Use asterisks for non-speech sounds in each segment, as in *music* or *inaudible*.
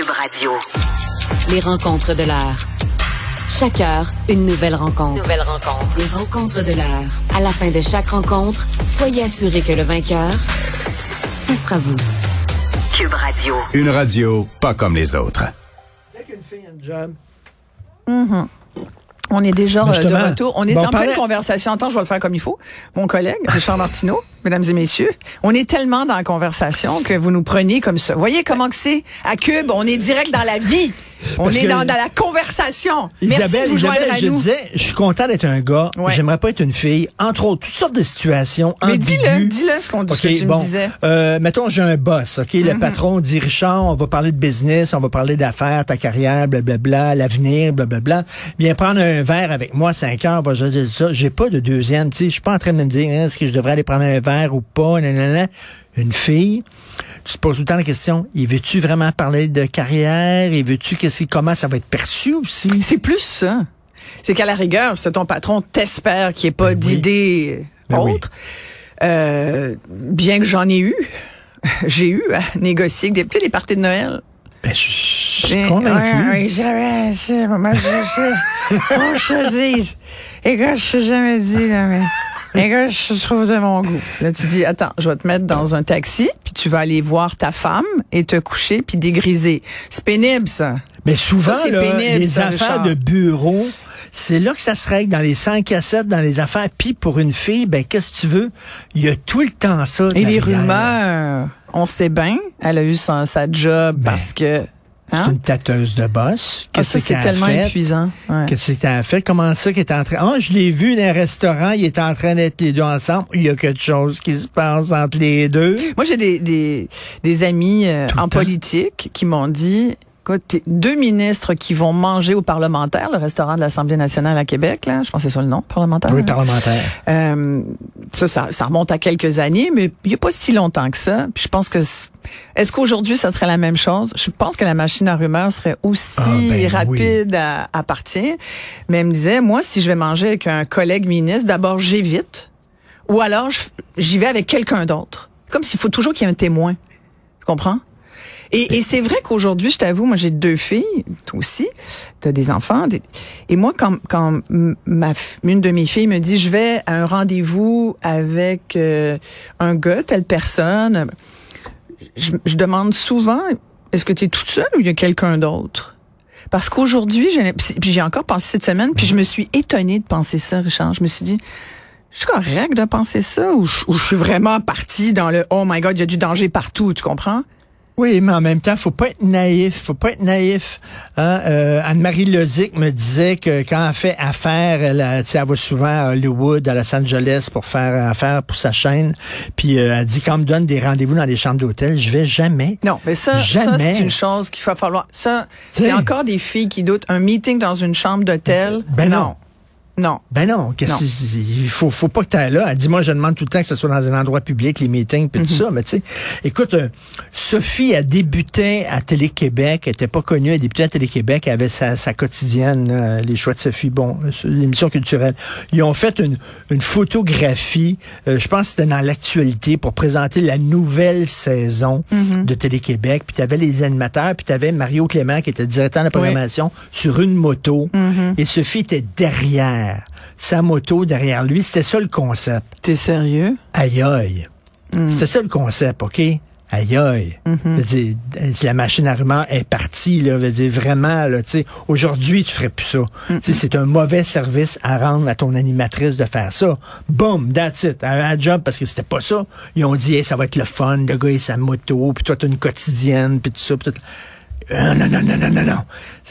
Cube Radio. Les rencontres de l'heure. Chaque heure, une nouvelle rencontre. Nouvelle rencontre. Les rencontres de l'heure. À la fin de chaque rencontre, soyez assurés que le vainqueur, ce sera vous. Cube Radio. Une radio pas comme les autres. Dès qu'une fille a un job. On est déjà Ben, euh, de retour. On est Bon, en pleine parlait- conversation. Attends, je vais le faire comme il faut. Mon collègue, Richard Martineau, mesdames et messieurs, on est tellement dans la conversation que vous nous preniez comme ça. Voyez comment que c'est? À Cube, on est direct dans la vie. On Parce est dans, dans la conversation. Merci Isabelle, de vous Isabelle, à je nous. disais, je suis content d'être un gars. Ouais. J'aimerais pas être une fille. Entre autres, toutes sortes de situations Mais dis-le, dis-le ce, qu'on, ce OK, que tu bon. me disais. Euh, mettons, j'ai un boss, OK? Le Mhm. patron dit, Richard, on va parler de business, on va parler d'affaires, ta carrière, blablabla, l'avenir, blablabla. Viens prendre un verre avec moi, 5 heures, va jaser de ça. J'ai pas de deuxième, tu sais. Je suis pas en train de me dire, hein, est-ce que je devrais aller prendre un verre ou pas, nanana. Une fille, tu te poses tout le temps la question, il veut-tu vraiment parler de carrière? Il veut-tu qu'est-ce, comment ça va être perçu aussi? C'est plus ça. C'est qu'à la rigueur, c'est ton patron t'espère qu'il n'y ait pas Ben oui. d'idées Ben oui. autres. Euh, bien que j'en ai eu, *laughs* j'ai eu à négocier avec des petits les parties de Noël. Ben, je je suis Ben, convaincu. c'est- moi, je *laughs* je te dise. Et gars, je t'ai jamais dit, là, mais. Et gars, je trouve de mon goût. Là, tu dis, attends, je vais te mettre dans un taxi, puis tu vas aller voir ta femme et te coucher, puis dégriser. C'est pénible, ça. Mais souvent, Ça, là, pénible, les ça, affaires Richard. de bureau, c'est là que ça se règle dans les 100 cassettes, dans les affaires. Puis pour une fille, ben qu'est-ce que tu veux? Il y a tout le temps ça. Et les rumeurs, on sait bien, elle a eu son, sa job parce que. C'est Hein? une tâteuse de boss. Ah, ça, c'est tellement fait? épuisant. Ouais. Qu'est-ce qu'elle a fait? Comment ça qu'elle est en train... Ah, je l'ai vu dans un restaurant, il est en train d'être les deux ensemble. Il y a quelque chose qui se passe entre les deux. Moi, j'ai des, des, des amis euh, en temps. politique qui m'ont dit, écoute, deux ministres qui vont manger aux parlementaires, le restaurant de l'Assemblée nationale à Québec, là, je pense que c'est ça le nom, parlementaire. Oui, parlementaire. Euh, ça, ça, ça remonte à quelques années, mais il n'y a pas si longtemps que ça. Puis je pense que est-ce qu'aujourd'hui ça serait la même chose? Je pense que la machine à rumeurs serait aussi Ah, ben rapide à, à partir. Mais elle me disait, moi, si je vais manger avec un collègue ministre, d'abord j'évite, ou alors j'y vais avec quelqu'un d'autre. Comme s'il faut toujours qu'il y ait un témoin. Tu comprends? Et, et c'est vrai qu'aujourd'hui, je t'avoue, moi j'ai deux filles, toi aussi, t'as des enfants, des- et moi quand quand ma une de mes filles me dit je vais à un rendez-vous avec euh, un gars, telle personne, je, je demande souvent est-ce que tu es toute seule ou il y a quelqu'un d'autre? Parce qu'aujourd'hui, puis j'ai encore pensé cette semaine, puis je me suis étonnée de penser ça, Richard. Je me suis dit je suis correct de penser ça ou je, ou je suis vraiment partie dans le oh my god, il y a du danger partout, tu comprends? Oui, mais en même temps, faut pas être naïf. Faut pas être naïf. Hein? Euh, Anne-Marie Lozic me disait que quand elle fait affaire, elle, va souvent à Hollywood, à Los Angeles pour faire affaire pour sa chaîne. Puis euh, elle dit quand on me donne des rendez-vous dans les chambres d'hôtel, je vais jamais. Non, mais ça, ça c'est une chose qu'il va falloir. Ça, c'est encore des filles qui doutent. Un meeting dans une chambre d'hôtel? Ben non. Non. Ben non, qu'est-ce Non. que- il faut, faut pas que tu ailles là. Elle dit, moi, je demande tout le temps que ce soit dans un endroit public, les meetings, puis Mhm. tout ça. Mais tu sais, écoute, euh, Sophie a débuté à Télé-Québec, elle était pas connue, elle débutait à Télé-Québec, elle avait sa, sa quotidienne, là, les choix de Sophie, bon, euh, l'émission culturelle. Ils ont fait une, une photographie, euh, je pense que c'était dans l'actualité, pour présenter la nouvelle saison Mhm. de Télé-Québec. Puis tu avais les animateurs, puis tu avais Mario Clément, qui était directeur de la programmation, sur une moto. Mhm. Et Sophie était derrière sa moto, derrière lui. C'était ça le concept. T'es sérieux? Aïe aïe. C'était ça le concept, OK? Aïe aïe. Dire, la machine à rumeurs est partie, là. Je veux dire, vraiment, là, tu sais, aujourd'hui, tu ferais plus ça. C'est un mauvais service à rendre à ton animatrice de faire ça. Boom, that's it. À job, parce que c'était pas ça. Ils ont dit, Hey, ça va être le fun, le gars et sa moto, puis toi, t'as une quotidienne, puis tout ça, puis tout. Euh, non, non, non, non, non, non.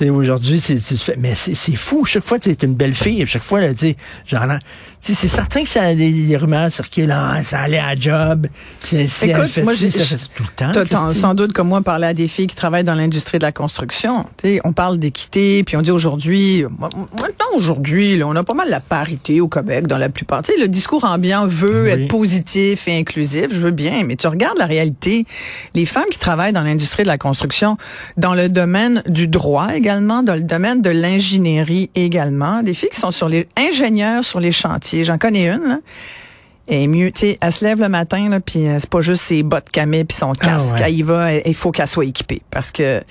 Aujourd'hui, c'est, tu fais- mais c'est, fou. Chaque fois, tu es une belle fille. Chaque fois, là, tu sais, genre, tu sais, c'est certain que ça a des, des rumeurs circulent. Ah, ça allait à job. C'est, moi, ci, j'ai- ça fait tout le temps. T'as t'as Christy. sans doute, comme moi, parlé à des filles qui travaillent dans l'industrie de la construction. T'sais, on parle d'équité, puis on dit aujourd'hui, maintenant aujourd'hui, là, on a pas mal la parité au Québec dans la plupart. T'sais, le discours ambiant veut Oui. être positif et inclusif, je veux bien, mais tu regardes la réalité. Les femmes qui travaillent dans l'industrie de la construction, dans le domaine du droit également, dans le domaine de l'ingénierie également, des filles qui sont sur les ingénieurs sur les chantiers. J'en connais une, là. Et mieux, tu sais, elle se lève le matin, là, puis euh, c'est pas juste ses bottes camées puis son casque. Ah ouais. Elle y va, il faut qu'elle soit équipée. Parce que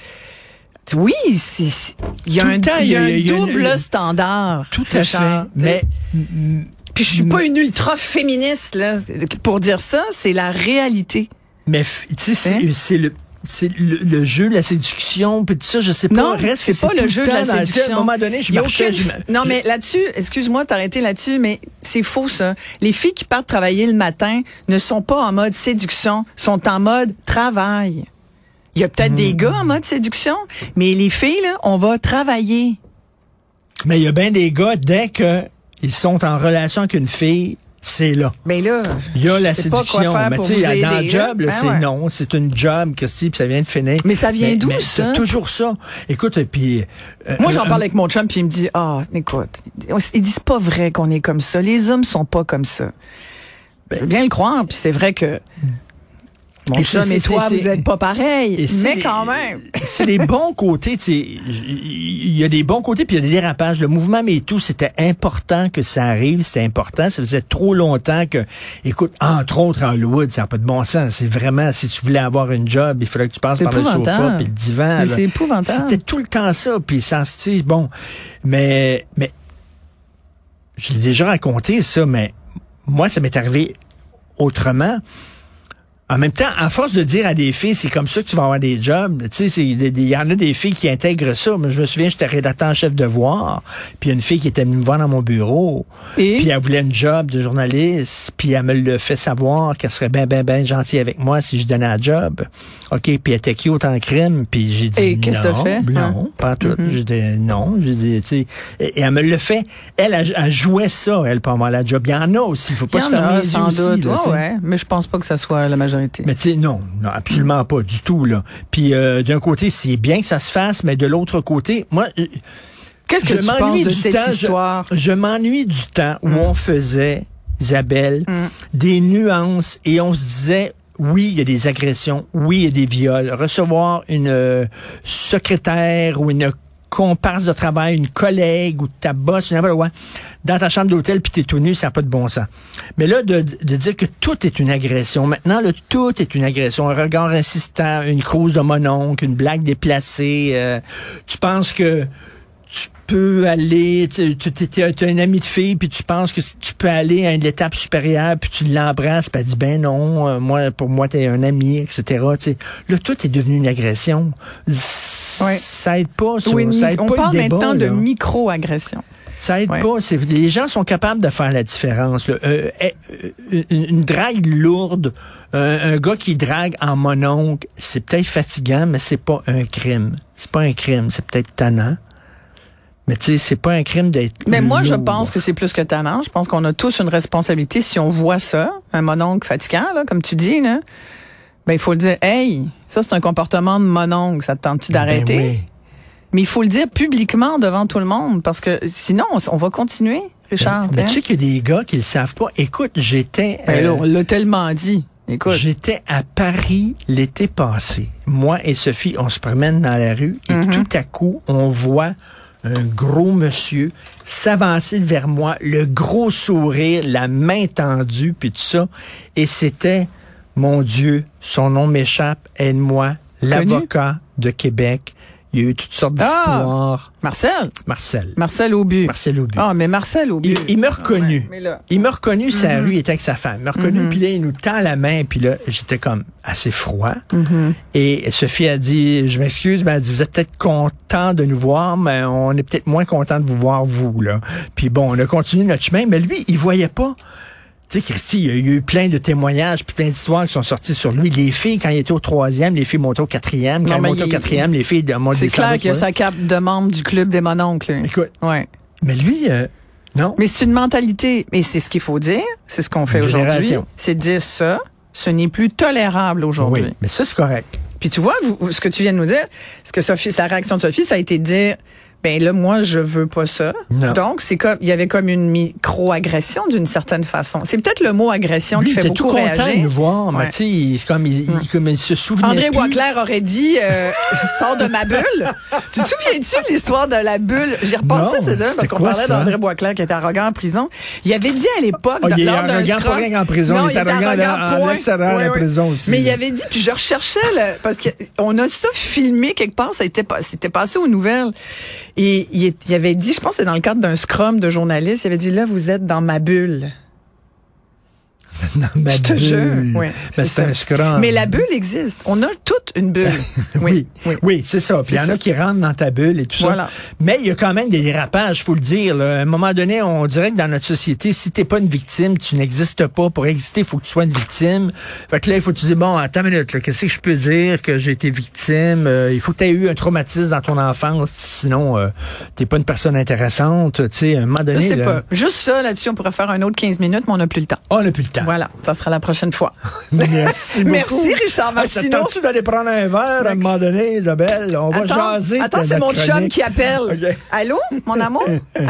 Oui, il y a un, temps, y a y a double standard. Tout à Richard. fait. Mais puis je suis pas une ultra féministe là pour dire ça, c'est la réalité. Mais tu sais, Hein? c'est c'est le c'est le, le jeu, la séduction, puis tout ça, je sais pas. Non, reste c'est pas le jeu de la séduction. À un moment donné, je Il y a marchais. aucune- je- Non, mais là-dessus, excuse-moi de t'arrêter là-dessus, mais c'est faux, ça. Les filles qui partent travailler le matin ne sont pas en mode séduction, sont en mode travail. Il y a peut-être Hmm. des gars en mode séduction, mais les filles, là, on va travailler. Mais il y a bien des gars, dès que ils sont en relation avec une fille, c'est là. Mais là, Il y a la séduction. Mais tu sais, dans le job, Ben c'est ouais. non. C'est une job, Christy, puis ça vient de finir. Mais ça vient d'où, ça? t'as toujours ça. Écoute, puis... euh, Moi, j'en euh, parle avec mon chum, puis il me dit, ah, écoute, ils disent pas vrai qu'on est comme ça. Les hommes sont pas comme ça. Je veux bien le croire, puis c'est vrai que mon Et chum et toi, vous êtes pas c'est mais quand même. *laughs* C'est les bons côtés, tu sais. Il y a des bons côtés, puis il y a des dérapages. Le mouvement MeToo, c'était important que ça arrive, c'était important. Ça faisait trop longtemps que, écoute, entre autres en Hollywood, ça n'a pas de bon sens. C'est vraiment, si tu voulais avoir une job, il fallait que tu passes par le sofa puis le divan. Mais c'est épouvantable. C'était tout le temps ça, puis ça se dit, bon, mais, mais, je l'ai déjà raconté ça, mais moi, ça m'est arrivé autrement. En même temps, à force de dire à des filles, c'est comme ça que tu vas avoir des jobs, tu sais, il y en a des filles qui intègrent ça. Moi, je me souviens, j'étais rédacteur en chef de voir, puis a une fille qui était venue me voir dans mon bureau, Et? puis elle voulait une job de journaliste, puis elle me le fait savoir qu'elle serait bien, bien, bien gentille avec moi si je donnais un job. OK, puis elle était cute en crime, puis j'ai dit Et qu'est-ce que t'as non, fait? non, Hein? pas tout. J'ai dit non, j'ai dit, tu sais, et, et elle me le fait. Elle, elle, elle jouait ça, elle, avoir la job. Il y en a aussi, il faut pas y se en fermer a, les yeux sans aussi. doute. là, ouais, mais je pense pas que ça soit la majorité. Mais tu sais, non, non, absolument pas, du tout, là. Puis euh, d'un côté, c'est bien que ça se fasse, mais de l'autre côté, moi, euh, Qu'est-ce que je tu penses de du cette temps, je- histoire? Je, m'ennuie du temps où Mm. on faisait, Isabelle, des nuances et on se disait, oui, il y a des agressions, oui, il y a des viols. Recevoir une euh, secrétaire ou une comparse de travail, une collègue ou ta boss, quoi, dans ta chambre d'hôtel puis t'es tout nu, ça n'a pas de bon sens. Mais là, de, de dire que tout est une agression, maintenant, là, tout est une agression. Un regard insistant, une crouse de mononcle, une blague déplacée, euh, tu penses que peux aller, tu as un ami de fille, puis tu penses que tu peux aller à une étape supérieure, puis tu l'embrasses, puis elle dit, ben non, euh, moi, pour moi, t'es un ami, etc. Tu sais. Là, tout est devenu une agression. S- Ouais. Ça aide pas, ça. Oui, ça aide on pas parle le débat, maintenant de micro-agression. Ça aide Ouais. pas. C'est, les gens sont capables de faire la différence. là. Euh, eh, euh, une, une drague lourde, un, un gars qui drague en mononcle, c'est peut-être fatigant, mais c'est pas un crime. C'est pas un crime, c'est peut-être tannant. Mais tu sais, c'est pas un crime d'être. Mais moi, je pense que c'est plus que talent. Je pense qu'on a tous une responsabilité si on voit ça, un mononcle fatigant, là, comme tu dis, là. Ben, il faut le dire, hey, ça, c'est un comportement de mononcle. Ça te tente-tu d'arrêter? Ben oui. Mais il faut le dire publiquement devant tout le monde parce que sinon, on, va continuer, Richard. Mais hein? tu sais qu'il y a des gars qui le savent pas. Écoute, j'étais. Ben euh, on l'a tellement dit. Écoute. J'étais à Paris l'été passé. Moi et Sophie, on se promène dans la rue et Mm-hmm. tout à coup, on voit un gros monsieur s'avancer vers moi, le gros sourire, la main tendue, puis tout ça. Et c'était, mon Dieu, son nom m'échappe, aide-moi, l'avocat de Québec. Il y a eu toutes sortes Ah! d'histoires. Marcel. Marcel. Marcel Aubu. Marcel Aubu. Ah, mais Marcel Aubu. Il, m'a reconnu. Il m'a reconnu, sa Mm-hmm. rue, il était avec sa femme. Il m'a reconnu, puis là, il nous tend la main, puis là, j'étais comme assez froid. Mm-hmm. Et Sophie a dit, je m'excuse, mais elle a dit, vous êtes peut-être content de nous voir, mais on est peut-être moins content de vous voir, vous, là. Puis bon, on a continué notre chemin, mais lui, il voyait pas. Tu sais, Christy, il y a eu plein de témoignages, puis plein d'histoires qui sont sorties sur lui. Les filles, quand il était au troisième, les filles montaient au quatrième. Quand Non, il montait au quatrième, les filles montent C'est clair qu'il y a sa cape de membre du club des mononcles. Écoute, Ouais. mais lui, euh, non. Mais c'est une mentalité. Mais c'est ce qu'il faut dire. C'est ce qu'on fait aujourd'hui. C'est de dire ça. Ce n'est plus tolérable aujourd'hui. oui, mais ça, c'est correct. Puis tu vois, vous- ce que tu viens de nous dire, ce que Sophie, sa réaction de Sophie, ça a été de dire, Ben là, moi, je veux pas ça. Non. Donc, c'est comme, il y avait comme une micro-agression d'une certaine façon. C'est peut-être le mot agression Lui, qui il fait était beaucoup tout content réagir. de nous voir, mais tu sais, il- comme, il, il- comme il se souvenait André. Boisclair aurait dit euh, *laughs* sors de ma bulle. tu te souviens-tu de l'histoire de la bulle? J'y repensais c'est ça c'était parce qu'on parlait d'André Boisclair qui était arrogant en prison. Il avait dit à l'époque il est lors d'un arrogant, scrum- qu'en prison, Non, il est arrogant là, en point. la prison aussi, Mais il avait dit puis je recherchais le, parce que on a ça filmé quelque part, ça a été pas c'était passé aux nouvelles. Et il, avait dit, je pense que c'était dans le cadre d'un scrum de journaliste, il avait dit là vous êtes dans ma bulle. *laughs* Dans ma Je te bulle. jure. Oui, Ben, c'est un scrum. Mais la bulle existe. On a toute une bulle. *laughs* Oui, oui, c'est ça. Puis il y en a qui rentrent dans ta bulle et tout Voilà. ça. Mais il y a quand même des dérapages, faut le dire. là. À un moment donné, on dirait que dans notre société, si t'es pas une victime, tu n'existes pas. Pour exister, il faut que tu sois une victime. Fait que là, il faut que tu dis, bon, attends une minute, là, qu'est-ce que je peux dire que j'ai été victime? Euh, il faut que tu aies eu un traumatisme dans ton enfance, sinon euh, t'es pas une personne intéressante. Tu sais, à un moment Je donné, sais là, pas. Juste ça, là-dessus, on pourrait faire un autre 15 minutes, mais on n'a plus le temps. on n'a plus le temps. Voilà, ça sera la prochaine fois. *laughs* Merci beaucoup. Merci, Richard Martineau. tente-tu d'aller prendre un verre à un moment donné, Isabelle? On va Attends, jaser. attends c'est mon chum qui appelle. *laughs* OK. Allô, mon amour? *laughs*